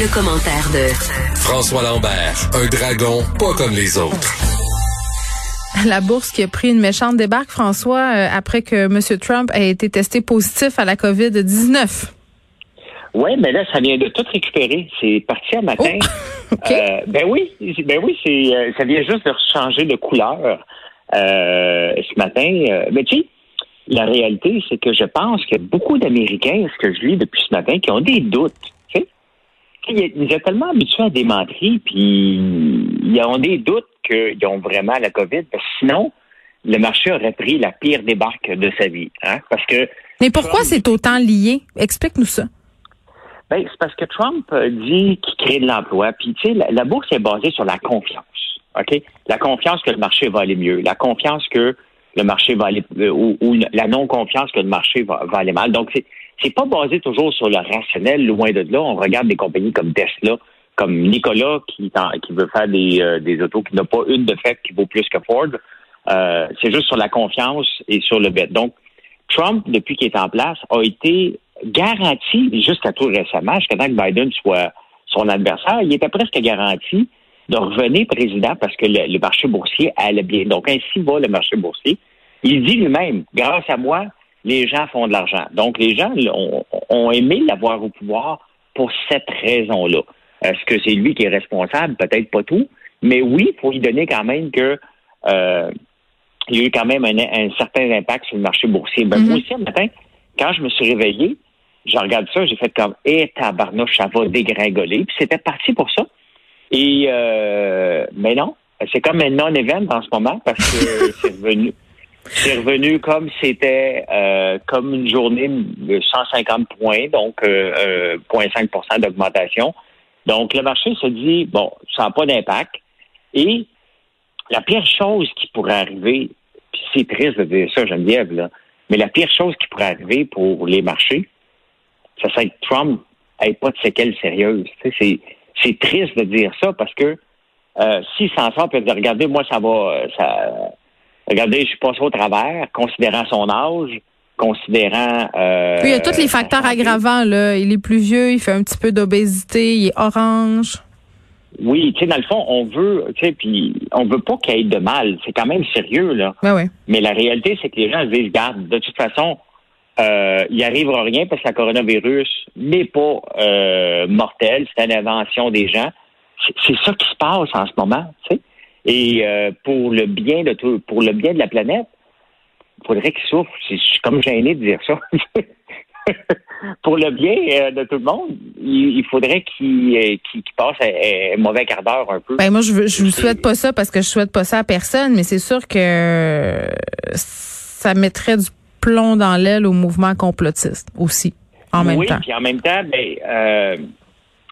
Le commentaire de François Lambert, un dragon pas comme les autres. La bourse qui a pris une méchante débarque, François, euh, après que M. Trump ait été testé positif à la COVID-19. Oui, mais là, ça vient de tout récupérer. C'est parti un matin. Oh. Euh, ben oui, ben oui, c'est euh, ça vient juste de changer de couleur euh, ce matin. Euh, mais tu sais, la réalité, c'est que je pense qu'il y a beaucoup d'Américains, ce que je lis depuis ce matin, qui ont des doutes. Ils sont tellement habitués à des menteries, puis ils ont des doutes qu'ils ont vraiment la COVID. Parce que sinon, le marché aurait pris la pire débarque de sa vie. Hein? Parce que Mais pourquoi c'est autant lié? Explique-nous ça. Ben, c'est parce que Trump euh, dit qu'il crée de l'emploi. Puis, tu sais, la, la bourse est basée sur la confiance. OK? La confiance que le marché va aller mieux. La confiance que le marché va aller, euh, ou, ou la non-confiance que le marché va, va aller mal. Donc, c'est, c'est pas basé toujours sur le rationnel, loin de là. On regarde des compagnies comme Tesla, comme Nicolas, qui, qui veut faire des, euh, des autos qui n'a pas une de fait qui vaut plus que Ford. Euh, c'est juste sur la confiance et sur le bet. Donc, Trump, depuis qu'il est en place, a été garanti, jusqu'à tout récemment, jusqu'à temps que Biden soit son adversaire, il était presque garanti de revenir président parce que le, le marché boursier allait bien. Donc, ainsi va le marché boursier. Il dit lui-même, grâce à moi, les gens font de l'argent. Donc, les gens ont, ont aimé l'avoir au pouvoir pour cette raison-là. Est-ce que c'est lui qui est responsable? Peut-être pas tout. Mais oui, il faut lui donner quand même que euh, il y a eu quand même un, un certain impact sur le marché boursier. Ben, Moi aussi, un matin, quand je me suis réveillé, je regarde ça, j'ai fait comme Eh tabarnouche, ça va dégringoler. Puis c'était parti pour ça. Et euh, mais non, c'est comme un non-event en ce moment parce que c'est revenu. C'est revenu comme c'était euh, comme une journée de 150 points, donc euh, euh, 0,5% d'augmentation. Donc le marché se dit bon, ça n'a pas d'impact. Et la pire chose qui pourrait arriver, c'est triste de dire ça, Geneviève, là, mais la pire chose qui pourrait arriver pour les marchés, ça serait que Trump n'ait pas de séquelles sérieuses. C'est, triste de dire ça parce que euh, s'il s'en sort, peut dire, regardez, moi, ça va, euh, ça, regardez, je suis passé au travers, considérant son âge, considérant... Euh, Puis il y a tous les facteurs aggravants. Là. Il est plus vieux, il fait un petit peu d'obésité, il est orange. Oui, tu sais, dans le fond, on veut, tu sais, puis on veut pas qu'il y ait de mal. C'est quand même sérieux, là. Ben ouais. Mais la réalité, c'est que les gens se disent, regarde, de toute façon, euh, il arrivera rien parce que le coronavirus n'est pas euh, mortel, c'est une invention des gens. C'est ça qui se passe en ce moment, tu sais. Et euh, pour le bien de tout, pour le bien de la planète, il faudrait qu'il souffre. Je suis comme gêné de dire ça. pour le bien euh, de tout le monde, il, faudrait qu'il euh, qu'il passe un, mauvais quart d'heure un peu. Ben moi, je veux- je vous souhaite pas ça parce que je souhaite pas ça à personne, mais c'est sûr que ça mettrait du plomb dans l'aile au mouvement complotiste aussi, en même oui, temps. puis en même temps, ben, euh,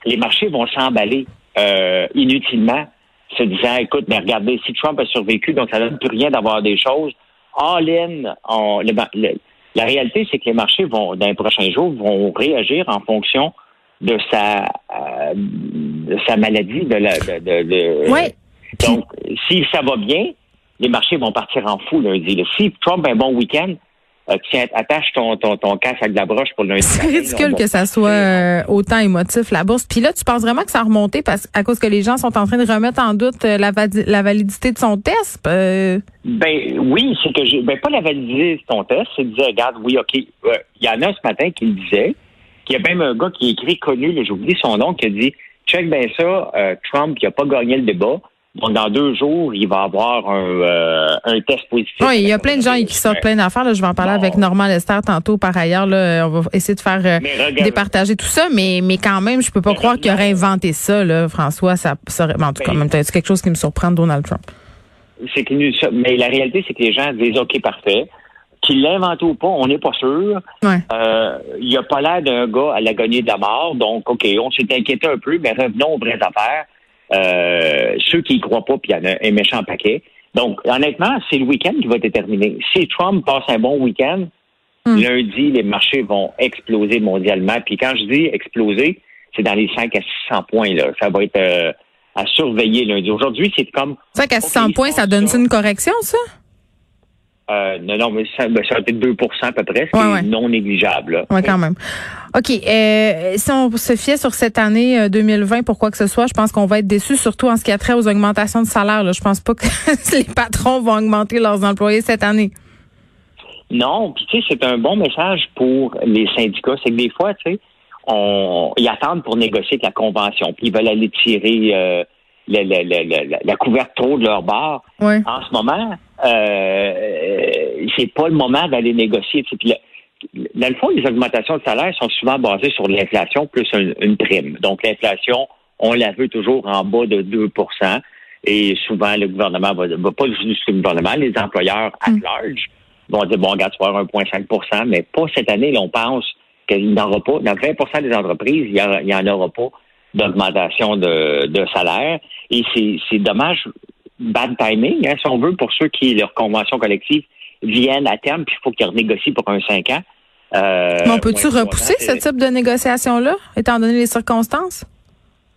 les marchés vont s'emballer euh, inutilement, se disant, écoute, mais regardez, si Trump a survécu, donc ça ne donne plus rien d'avoir des choses. All in, on- le ma- le- la réalité, c'est que les marchés vont, dans les prochains jours, vont réagir en fonction de sa, euh, de sa maladie, de la, de, de- Ouais. Donc, si ça va bien, les marchés vont partir en fou lundi. Si Trump a un bon week-end, euh, tiens, attache ton, ton, ton casque avec de la broche pour lundi. C'est ridicule que ça soit euh, autant émotif, la bourse. Puis là, tu penses vraiment que ça a remonté parce, à cause que les gens sont en train de remettre en doute euh, la, la validité de son test? Euh, Ben oui, c'est que j'ai ben pas la valider ton test, c'est de dire regarde, oui, ok, euh, il y en a ce matin qui le disait, qu'il y a même un gars qui est écrit connu, là, j'ai oublié son nom, qui a dit check bien ça, euh, Trump il a pas gagné le débat, donc dans deux jours il va avoir un, euh, un test positif. Oui, il y a plein de gens qui sortent plein d'affaires. Je vais en parler Bon. avec Normand Lester tantôt. Par ailleurs, là, on va essayer de faire euh, départager tout ça, mais mais quand même, je peux pas croire qu'il aurait inventé ça, là, François. Ça, ça en tout cas, en Ben- même temps, c'est quelque chose qui me surprend de Donald Trump? C'est que nous- mais la réalité, c'est que les gens disent OK, parfait. Qu'il l'invente ou pas, on n'est pas sûr. Ouais. Euh, il n'a pas l'air d'un gars à l'agonie de la mort. Donc, OK, on s'est inquiété un peu, mais revenons aux vraies affaires. Euh, ceux qui y croient pas, puis il y en a un méchant paquet. Donc, honnêtement, c'est le week-end qui va déterminer. Si Trump passe un bon week-end, Hmm. lundi, les marchés vont exploser mondialement. Puis quand je dis exploser, c'est dans les 5 à 600 points. Là. Ça va être euh, à surveiller lundi. Aujourd'hui, c'est comme... 5 à 600 OK, points, ça donne une correction, ça? Euh, non, non, mais ça, ben, ça va être 2 à peu près, ce Ouais, ouais. non négligeable. Oui, quand même. OK. Euh, si on se fiait sur cette année euh, 2020 pour quoi que ce soit, je pense qu'on va être déçus, surtout en ce qui a trait aux augmentations de salaire. Là. Je pense pas que les patrons vont augmenter leurs employés cette année. Non, puis tu sais, c'est un bon message pour les syndicats. C'est que des fois, tu sais, on, ils attendent pour négocier avec la convention, puis ils veulent aller tirer euh, la, la, la, la, couverte trop de leur bar. Oui. En ce moment, euh, c'est pas le moment d'aller négocier. tu sais. Puis le- dans le fond, les augmentations de salaire sont souvent basées sur l'inflation plus une, une prime. Donc l'inflation, on la veut toujours en bas de 2 et souvent le gouvernement va, va pas juste le gouvernement, les employeurs à large vont dire bon, regarde, tu vas avoir 1,5 mais pas cette année. Là, on pense qu'il n'y en aura pas. Dans 20% des entreprises, il n'y en aura pas d'augmentation de, de salaire. Et c'est dommage, bad timing, hein, si on veut, pour ceux qui, leur convention collective, viennent à terme, puis il faut qu'ils renégocient pour un 5 ans. Euh, Mais on peut-tu repousser ans, ce type de négociation-là, étant donné les circonstances?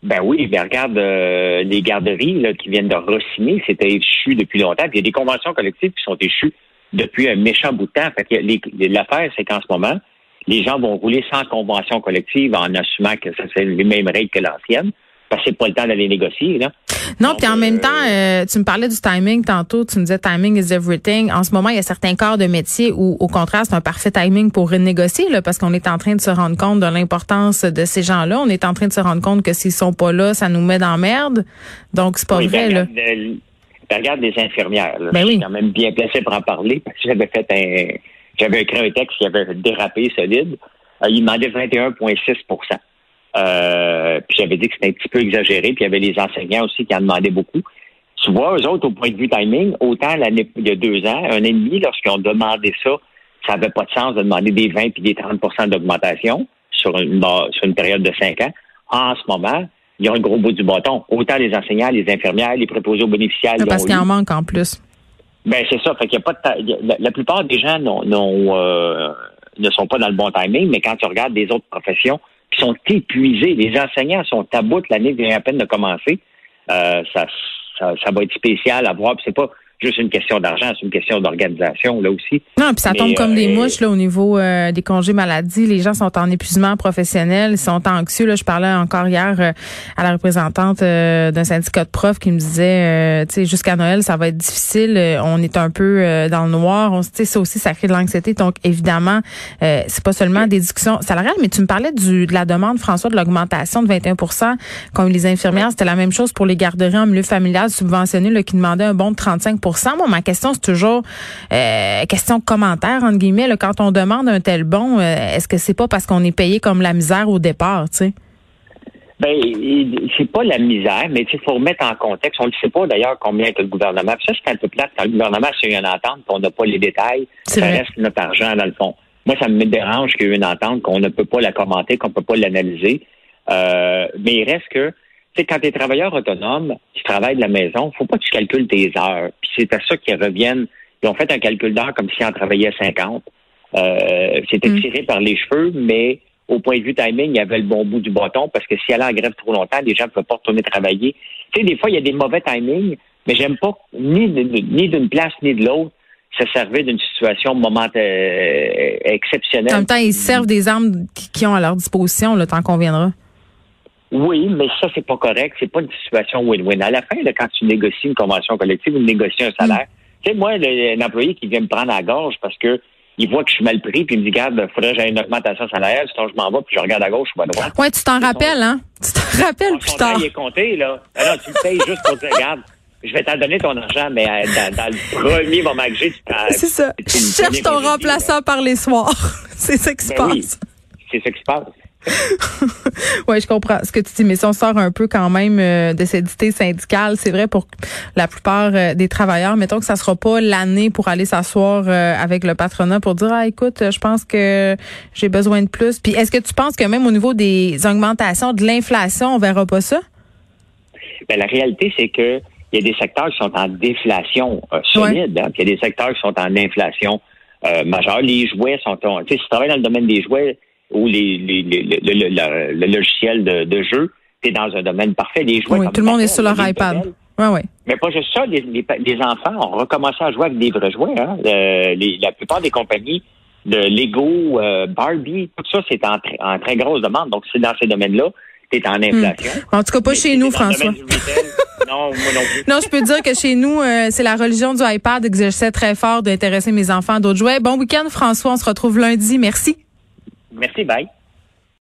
Ben oui, ben regarde euh, les garderies là, qui viennent de re-signer, c'était échu depuis longtemps. Puis il y a des conventions collectives qui sont échues depuis un méchant bout de temps. Fait que les- les- l'affaire, c'est qu'en ce moment, les gens vont rouler sans convention collective en assumant que ça c'est les mêmes règles que l'ancienne. Parce que c'est pas le temps d'aller négocier, là. Non, puis en même euh, temps, euh, tu me parlais du timing tantôt, tu me disais timing is everything. En ce moment, il y a certains corps de métier où, au contraire, c'est un parfait timing pour renégocier, là, parce qu'on est en train de se rendre compte de l'importance de ces gens-là. On est en train de se rendre compte que s'ils sont pas là, ça nous met dans merde. Donc, c'est pas Oui, vrai, ben, là. regarde, euh, ben, regarde les infirmières. Là. Ben Je oui. suis quand même bien placé pour en parler parce que j'avais fait un j'avais écrit un texte qui avait dérapé solide. Euh, il demandait 21,6% euh, Puis j'avais dit que c'était un petit peu exagéré. Puis il y avait les enseignants aussi qui en demandaient beaucoup. Tu vois, eux autres, au point de vue timing, autant l'année il y a deux ans, un an et demi, lorsqu'ils ont demandé ça, ça n'avait pas de sens de demander des 20 puis des 30% d'augmentation sur une, base- sur une période de cinq ans. En ce moment, ils ont un gros bout du bâton. Autant les enseignants, les infirmières, les préposés aux bénéficiaires. ils Parce l'ont qu'il en manque en plus. Ben c'est ça. Fait qu'il y a pas de la, la plupart des gens n'ont- n'ont, euh, ne sont pas dans le bon timing, mais quand tu regardes des autres professions qui sont épuisées, les enseignants sont à bout, l'année vient à peine de commencer. Euh, ça, ça, ça va être spécial à voir. Puis C'est pas juste une question d'argent, c'est une question d'organisation là aussi. Non, puis ça Mais, tombe comme euh, des mouches là au niveau euh, des congés maladie. Les gens sont en épuisement professionnel, ils sont anxieux. Là, je parlais encore hier euh, à la représentante euh, d'un syndicat de profs qui me disait, euh, tu sais, jusqu'à Noël, ça va être difficile. Euh, on est un peu euh, dans le noir. On, tu sais, ça aussi, ça crée de l'anxiété. Donc, évidemment, euh, c'est pas seulement des discussions salariales, mais tu me parlais du, de la demande, François, de l'augmentation de 21 comme les infirmières. C'était la même chose pour les garderies en milieu familial subventionnées là, qui demandaient un bon de 35 Moi, ma question, c'est toujours euh, question commentaire, entre guillemets. là, quand on demande un tel bon, euh, est-ce que c'est pas parce qu'on est payé comme la misère au départ, tu sais? Ben, c'est pas la misère, mais il faut remettre en contexte. On ne sait pas d'ailleurs combien que le gouvernement. Puis ça, c'est un peu plate quand le gouvernement c'est une entente, puis on n'a pas les détails. Ça vrai. reste notre argent dans le fond. Moi, ça me dérange qu'il y ait une entente, qu'on ne peut pas la commenter, qu'on ne peut pas l'analyser. Euh, mais il reste que, sais, quand tu es travailleur autonome, tu travailles de la maison, faut pas que tu calcules tes heures. Puis c'est à ça qu'ils reviennent. Ils ont fait un calcul d'heures comme si en travaillait 50. Euh, C'était Mm. tiré par les cheveux, mais au point de vue timing, il y avait le bon bout du bâton parce que si elle en grève trop longtemps, les gens ne peuvent pas retourner travailler. Tu sais, des fois, il y a des mauvais timings, mais j'aime pas ni ni d'une place ni de l'autre se servir d'une situation moment euh, exceptionnelle. En même temps, ils servent des armes qui, qui ont à leur disposition, le temps qu'on viendra. Oui, mais ça, c'est pas correct. C'est pas une situation win-win. À la fin, là, quand tu négocies une convention collective ou négocies un salaire, tu sais, moi, un employé qui vient me prendre à la gorge parce que il voit que je suis mal pris, puis il me dit, garde, il faudrait que j'aie une augmentation salariale, sinon je m'en vais, puis je regarde à gauche, vois à droite. Ouais, tu t'en rappelles, hein? Tu t'en rappelles plus tard. travail est compté, là. Alors, tu le payes juste pour dire, regarde, je vais t'en donner ton argent, mais euh, dans, dans le premier moment que j'ai, tu C'est ça. tu Cherche ton remplaçant par les soirs. C'est ça qui se Ben oui. passe. C'est ça qui se passe. Oui, je comprends ce que tu dis, mais si on sort un peu quand même euh, de cette idée syndicale, c'est vrai pour la plupart euh, des travailleurs, mettons que ça sera pas l'année pour aller s'asseoir euh, avec le patronat pour dire, ah, écoute, je pense que j'ai besoin de plus. Puis est-ce que tu penses que même au niveau des augmentations de l'inflation, on verra pas ça? Bien, la réalité, c'est que il y a des secteurs qui sont en déflation solide, hein, puis il y a des secteurs qui sont en inflation majeure. Les jouets sont, tu sais, si tu travailles dans le domaine des jouets, ou les, les, les, le, le, logiciel de, de jeu, tu es dans un domaine parfait. Les jouets, oui, tout le monde est sur leur iPad. Ouais, ouais. Mais pas juste ça, les, les, enfants ont recommencé à jouer avec des vrais jouets. Hein. Euh, la plupart des compagnies de Lego, euh, Barbie, tout ça, c'est en, en, très grosse demande. Donc, c'est dans ces domaines-là. Tu es en inflation. En tout cas, pas chez nous, François. non, moi non plus. non, je peux dire que chez nous, euh, c'est la religion du iPad que j'essaie très fort d'intéresser mes enfants à d'autres jouets. Bon week-end, François. On se retrouve lundi. Merci. Merci, bye.